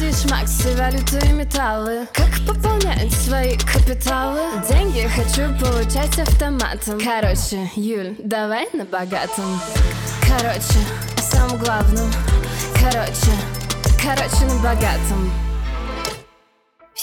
Акции, шмакси, валюты и металлы. Как пополнять свои капиталы? Деньги хочу получать автоматом. Короче, Юль, давай на богатом. Короче, о самом главном Короче, короче, на богатом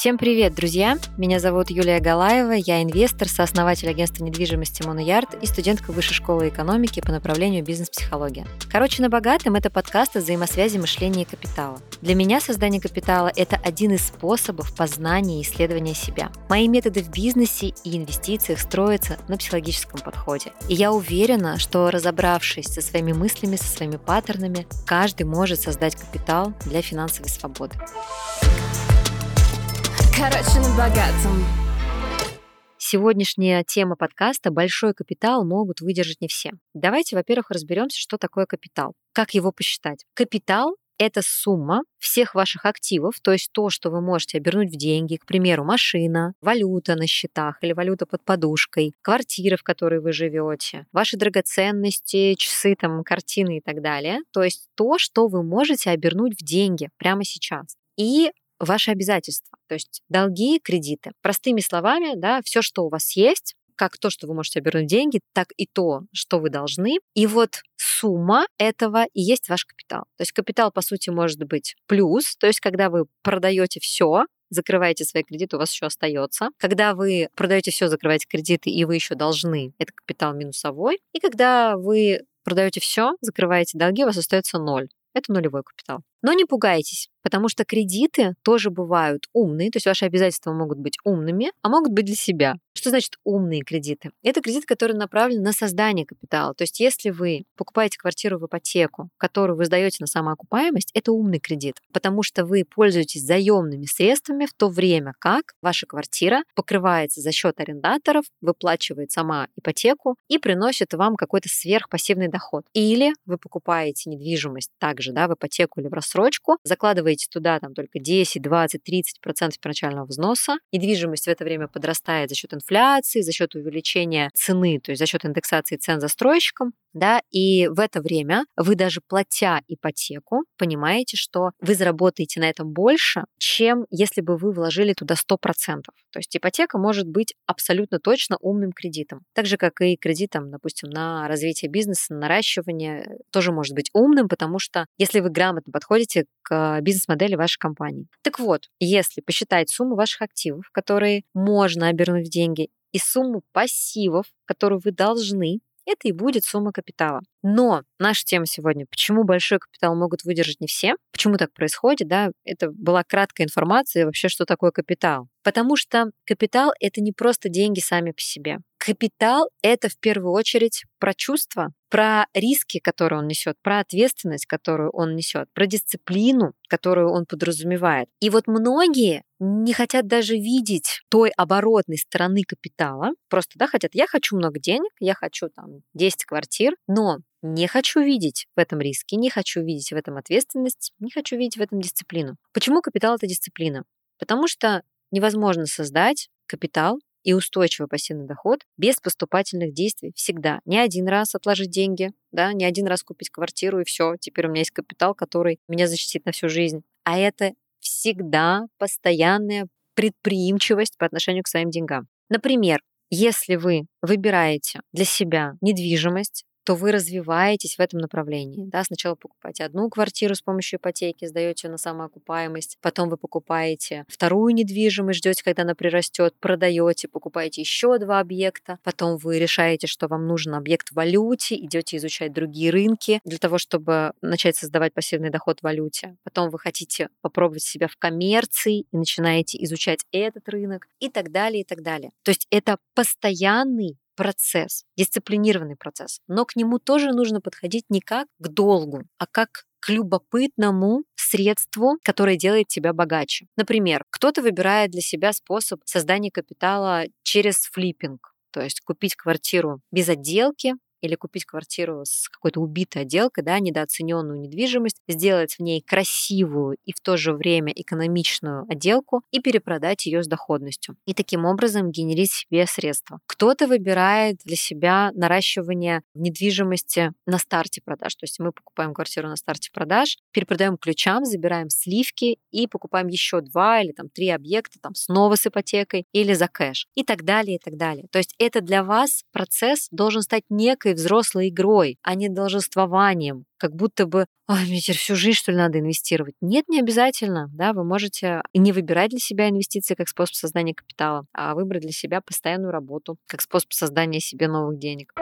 Всем привет, друзья! Меня зовут Юлия Галаева, я инвестор, сооснователь агентства недвижимости Моноярд и студентка Высшей школы экономики по направлению бизнес-психология. Короче, на богатом это подкаст о взаимосвязи мышления и капитала. Для меня создание капитала – это один из способов познания и исследования себя. Мои методы в бизнесе и инвестициях строятся на психологическом подходе. И я уверена, что разобравшись со своими мыслями, со своими паттернами, каждый может создать капитал для финансовой свободы. Короче, на богатом. Сегодняшняя тема подкаста «Большой капитал» могут выдержать не все. Давайте, во-первых, разберемся, что такое капитал. Как его посчитать? Капитал это сумма всех ваших активов, то есть то, что вы можете обернуть в деньги, к примеру, машина, валюта на счетах или валюта под подушкой, квартира, в которой вы живете, ваши драгоценности, часы, там, картины и так далее. То есть то, что вы можете обернуть в деньги прямо сейчас. И ваши обязательства, то есть долги, кредиты. Простыми словами, да, все, что у вас есть, как то, что вы можете обернуть деньги, так и то, что вы должны. И вот сумма этого и есть ваш капитал. То есть капитал, по сути, может быть плюс, то есть когда вы продаете все, закрываете свои кредиты, у вас еще остается. Когда вы продаете все, закрываете кредиты, и вы еще должны, это капитал минусовой. И когда вы продаете все, закрываете долги, у вас остается ноль. Это нулевой капитал. Но не пугайтесь, потому что кредиты тоже бывают умные, то есть ваши обязательства могут быть умными, а могут быть для себя. Что значит умные кредиты? Это кредит, который направлен на создание капитала. То есть если вы покупаете квартиру в ипотеку, которую вы сдаете на самоокупаемость, это умный кредит, потому что вы пользуетесь заемными средствами в то время как ваша квартира покрывается за счет арендаторов, выплачивает сама ипотеку и приносит вам какой-то сверхпассивный доход. Или вы покупаете недвижимость также да, в ипотеку или в рассрочку, закладываете туда там только 10, 20, 30 процентов первоначального взноса, недвижимость в это время подрастает за счет инфляции, за счет увеличения цены, то есть за счет индексации цен застройщикам, да, и в это время вы даже платя ипотеку, понимаете, что вы заработаете на этом больше, чем если бы вы вложили туда 100%. То есть ипотека может быть абсолютно точно умным кредитом. Так же, как и кредитом, допустим, на развитие бизнеса, на наращивание, тоже может быть умным, потому что если вы грамотно подходите к бизнес-модели вашей компании. Так вот, если посчитать сумму ваших активов, которые можно обернуть в деньги, и сумму пассивов, которую вы должны, это и будет сумма капитала. Но наша тема сегодня, почему большой капитал могут выдержать не все, почему так происходит, да, это была краткая информация вообще, что такое капитал. Потому что капитал — это не просто деньги сами по себе. Капитал — это в первую очередь про чувства, про риски, которые он несет, про ответственность, которую он несет, про дисциплину, которую он подразумевает. И вот многие не хотят даже видеть той оборотной стороны капитала. Просто, да, хотят, я хочу много денег, я хочу там 10 квартир, но не хочу видеть в этом риски, не хочу видеть в этом ответственность, не хочу видеть в этом дисциплину. Почему капитал это дисциплина? Потому что невозможно создать капитал и устойчивый пассивный доход без поступательных действий всегда. Не один раз отложить деньги, да, не один раз купить квартиру и все, теперь у меня есть капитал, который меня защитит на всю жизнь. А это всегда постоянная предприимчивость по отношению к своим деньгам. Например, если вы выбираете для себя недвижимость, то вы развиваетесь в этом направлении. Да? Сначала покупаете одну квартиру с помощью ипотеки, сдаете на самоокупаемость, потом вы покупаете вторую недвижимость, ждете, когда она прирастет, продаете, покупаете еще два объекта, потом вы решаете, что вам нужен объект в валюте, идете изучать другие рынки для того, чтобы начать создавать пассивный доход в валюте. Потом вы хотите попробовать себя в коммерции и начинаете изучать этот рынок и так далее, и так далее. То есть это постоянный процесс, дисциплинированный процесс. Но к нему тоже нужно подходить не как к долгу, а как к любопытному средству, которое делает тебя богаче. Например, кто-то выбирает для себя способ создания капитала через флиппинг, то есть купить квартиру без отделки, или купить квартиру с какой-то убитой отделкой, да, недооцененную недвижимость, сделать в ней красивую и в то же время экономичную отделку и перепродать ее с доходностью. И таким образом генерить себе средства. Кто-то выбирает для себя наращивание недвижимости на старте продаж. То есть мы покупаем квартиру на старте продаж, перепродаем ключам, забираем сливки и покупаем еще два или там три объекта там снова с ипотекой или за кэш и так далее, и так далее. То есть это для вас процесс должен стать некой взрослой игрой, а не должествованием, как будто бы, ой, мне теперь всю жизнь, что ли, надо инвестировать. Нет, не обязательно, да, вы можете не выбирать для себя инвестиции как способ создания капитала, а выбрать для себя постоянную работу как способ создания себе новых денег.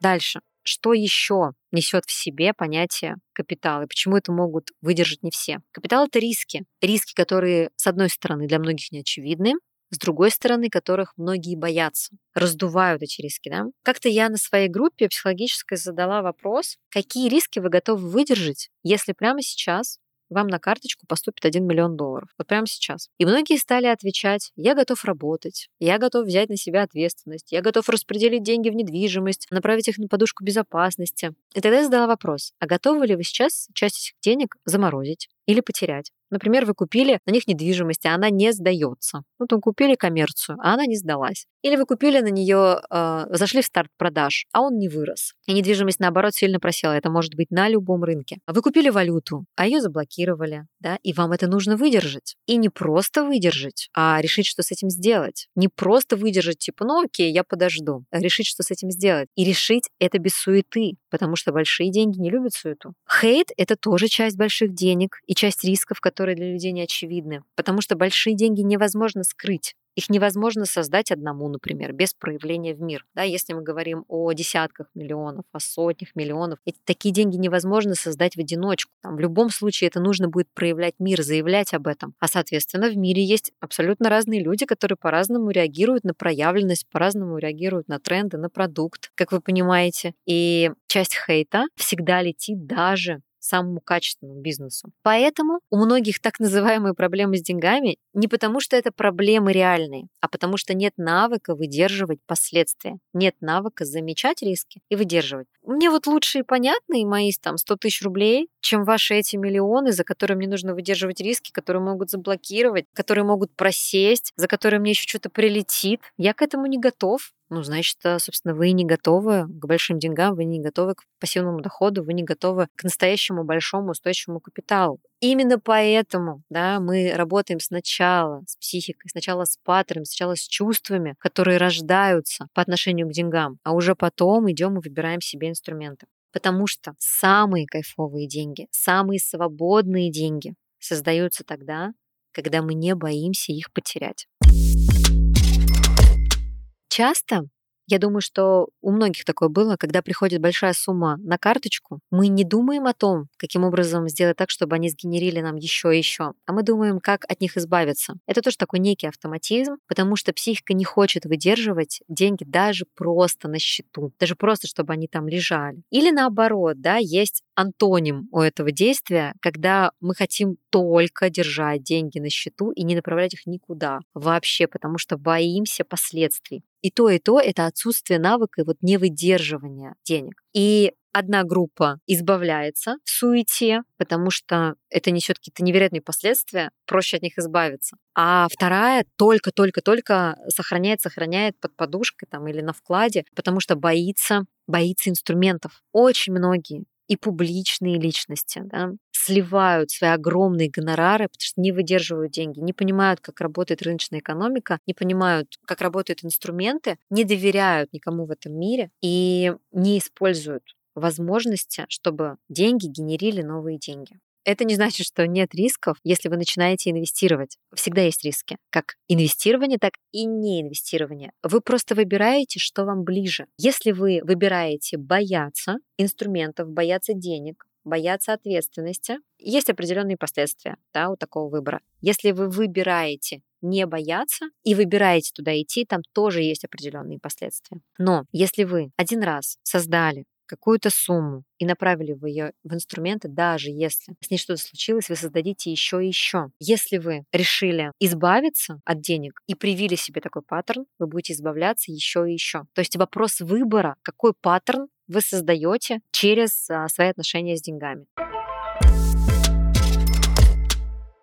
Дальше. Что еще несет в себе понятие капитала и почему это могут выдержать не все? Капитал — это риски. Риски, которые, с одной стороны, для многих не очевидны, с другой стороны, которых многие боятся, раздувают эти риски. Да? Как-то я на своей группе психологической задала вопрос, какие риски вы готовы выдержать, если прямо сейчас вам на карточку поступит 1 миллион долларов. Вот прямо сейчас. И многие стали отвечать, я готов работать, я готов взять на себя ответственность, я готов распределить деньги в недвижимость, направить их на подушку безопасности. И тогда я задала вопрос, а готовы ли вы сейчас часть этих денег заморозить или потерять? Например, вы купили на них недвижимость, а она не сдается. Ну, там купили коммерцию, а она не сдалась. Или вы купили на нее, э, зашли в старт продаж, а он не вырос. И недвижимость, наоборот, сильно просела. Это может быть на любом рынке. Вы купили валюту, а ее заблокировали, да, и вам это нужно выдержать. И не просто выдержать, а решить, что с этим сделать. Не просто выдержать, типа, ну окей, я подожду. А решить, что с этим сделать. И решить это без суеты, потому что большие деньги не любят суету. Хейт — это тоже часть больших денег и часть рисков, которые для людей не очевидны, потому что большие деньги невозможно скрыть. Их невозможно создать одному, например, без проявления в мир. Да, если мы говорим о десятках миллионов, о сотнях миллионов, эти, такие деньги невозможно создать в одиночку. Там, в любом случае это нужно будет проявлять мир, заявлять об этом. А, соответственно, в мире есть абсолютно разные люди, которые по-разному реагируют на проявленность, по-разному реагируют на тренды, на продукт, как вы понимаете. И часть хейта всегда летит даже самому качественному бизнесу. Поэтому у многих так называемые проблемы с деньгами не потому, что это проблемы реальные, а потому что нет навыка выдерживать последствия, нет навыка замечать риски и выдерживать. Мне вот лучше и понятны мои там 100 тысяч рублей, чем ваши эти миллионы, за которые мне нужно выдерживать риски, которые могут заблокировать, которые могут просесть, за которые мне еще что-то прилетит. Я к этому не готов ну, значит, э, собственно, вы не готовы к большим деньгам, вы не готовы к пассивному доходу, вы не готовы к настоящему большому устойчивому капиталу. Именно поэтому да, мы работаем сначала с психикой, сначала с паттерном, сначала с чувствами, которые рождаются по отношению к деньгам, а уже потом идем и выбираем себе инструменты. Потому что самые кайфовые деньги, самые свободные деньги создаются тогда, когда мы не боимся их потерять. Часто я думаю, что у многих такое было, когда приходит большая сумма на карточку, мы не думаем о том, каким образом сделать так, чтобы они сгенерили нам еще и еще, а мы думаем, как от них избавиться. Это тоже такой некий автоматизм, потому что психика не хочет выдерживать деньги даже просто на счету, даже просто, чтобы они там лежали. Или наоборот, да, есть антоним у этого действия, когда мы хотим только держать деньги на счету и не направлять их никуда вообще, потому что боимся последствий. И то, и то — это отсутствие навыка и вот невыдерживания денег. И одна группа избавляется в суете, потому что это несет какие-то невероятные последствия, проще от них избавиться. А вторая только-только-только сохраняет, сохраняет под подушкой там, или на вкладе, потому что боится, боится инструментов. Очень многие и публичные личности, да, сливают свои огромные гонорары, потому что не выдерживают деньги, не понимают, как работает рыночная экономика, не понимают, как работают инструменты, не доверяют никому в этом мире и не используют возможности, чтобы деньги генерили новые деньги. Это не значит, что нет рисков, если вы начинаете инвестировать. Всегда есть риски. Как инвестирование, так и неинвестирование. Вы просто выбираете, что вам ближе. Если вы выбираете бояться инструментов, бояться денег, бояться ответственности, есть определенные последствия да, у такого выбора. Если вы выбираете не бояться и выбираете туда идти, там тоже есть определенные последствия. Но если вы один раз создали какую-то сумму и направили вы ее в инструменты, даже если с ней что-то случилось, вы создадите еще и еще. Если вы решили избавиться от денег и привили себе такой паттерн, вы будете избавляться еще и еще. То есть вопрос выбора, какой паттерн вы создаете через а, свои отношения с деньгами.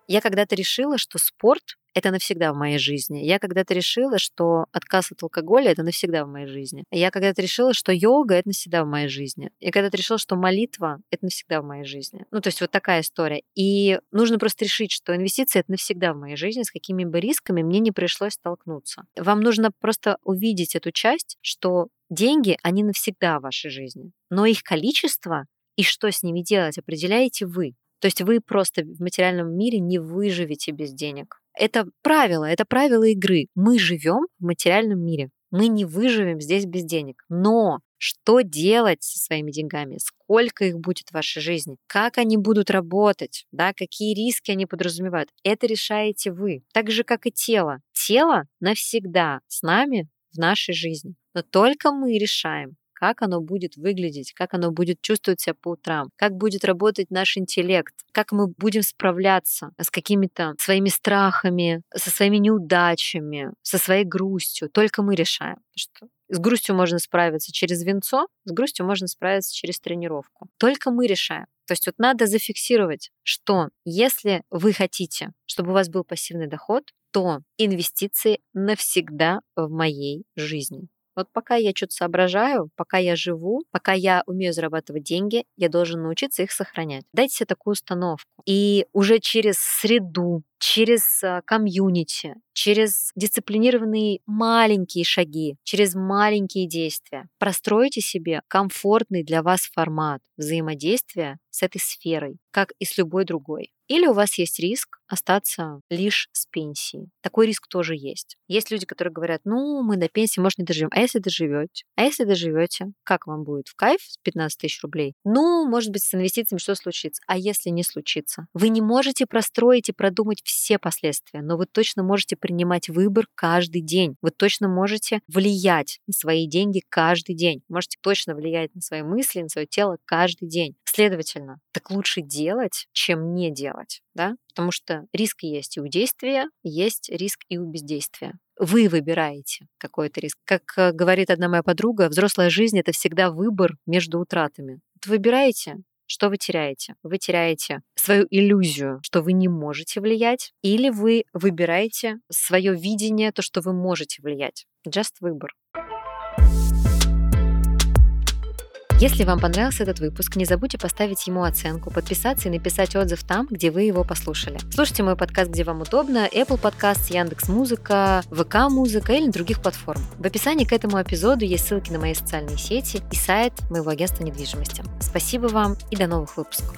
Я когда-то решила, что спорт это навсегда в моей жизни. Я когда-то решила, что отказ от алкоголя это навсегда в моей жизни. Я когда-то решила, что йога это навсегда в моей жизни. Я когда-то решила, что молитва это навсегда в моей жизни. Ну, то есть вот такая история. И нужно просто решить, что инвестиции это навсегда в моей жизни, с какими бы рисками мне не пришлось столкнуться. Вам нужно просто увидеть эту часть, что деньги, они навсегда в вашей жизни. Но их количество и что с ними делать, определяете вы. То есть вы просто в материальном мире не выживете без денег. Это правило, это правило игры. Мы живем в материальном мире. Мы не выживем здесь без денег. Но что делать со своими деньгами, сколько их будет в вашей жизни, как они будут работать, да, какие риски они подразумевают, это решаете вы. Так же, как и тело. Тело навсегда с нами в нашей жизни. Но только мы решаем, как оно будет выглядеть, как оно будет чувствовать себя по утрам, как будет работать наш интеллект, как мы будем справляться с какими-то своими страхами, со своими неудачами, со своей грустью. Только мы решаем. Что с грустью можно справиться через венцо, с грустью можно справиться через тренировку. Только мы решаем. То есть вот надо зафиксировать, что если вы хотите, чтобы у вас был пассивный доход, то инвестиции навсегда в моей жизни. Вот пока я что-то соображаю, пока я живу, пока я умею зарабатывать деньги, я должен научиться их сохранять. Дайте себе такую установку. И уже через среду, через а, комьюнити, через дисциплинированные маленькие шаги, через маленькие действия. Простройте себе комфортный для вас формат взаимодействия с этой сферой, как и с любой другой. Или у вас есть риск остаться лишь с пенсией. Такой риск тоже есть. Есть люди, которые говорят, ну, мы до пенсии, может, не доживем. А если доживете? А если доживете, как вам будет? В кайф с 15 тысяч рублей? Ну, может быть, с инвестициями что случится? А если не случится? Вы не можете простроить и продумать все последствия, но вы точно можете принимать выбор каждый день. Вы точно можете влиять на свои деньги каждый день. Можете точно влиять на свои мысли, на свое тело каждый день. Следовательно, так лучше делать, чем не делать, да? Потому что риск есть и у действия, есть риск и у бездействия. Вы выбираете какой-то риск. Как э, говорит одна моя подруга, взрослая жизнь — это всегда выбор между утратами. выбираете, что вы теряете? Вы теряете свою иллюзию, что вы не можете влиять, или вы выбираете свое видение, то, что вы можете влиять. Just выбор. Если вам понравился этот выпуск, не забудьте поставить ему оценку, подписаться и написать отзыв там, где вы его послушали. Слушайте мой подкаст, где вам удобно, Apple Podcast, Яндекс Музыка, ВК Музыка или других платформ. В описании к этому эпизоду есть ссылки на мои социальные сети и сайт моего агентства недвижимости. Спасибо вам и до новых выпусков.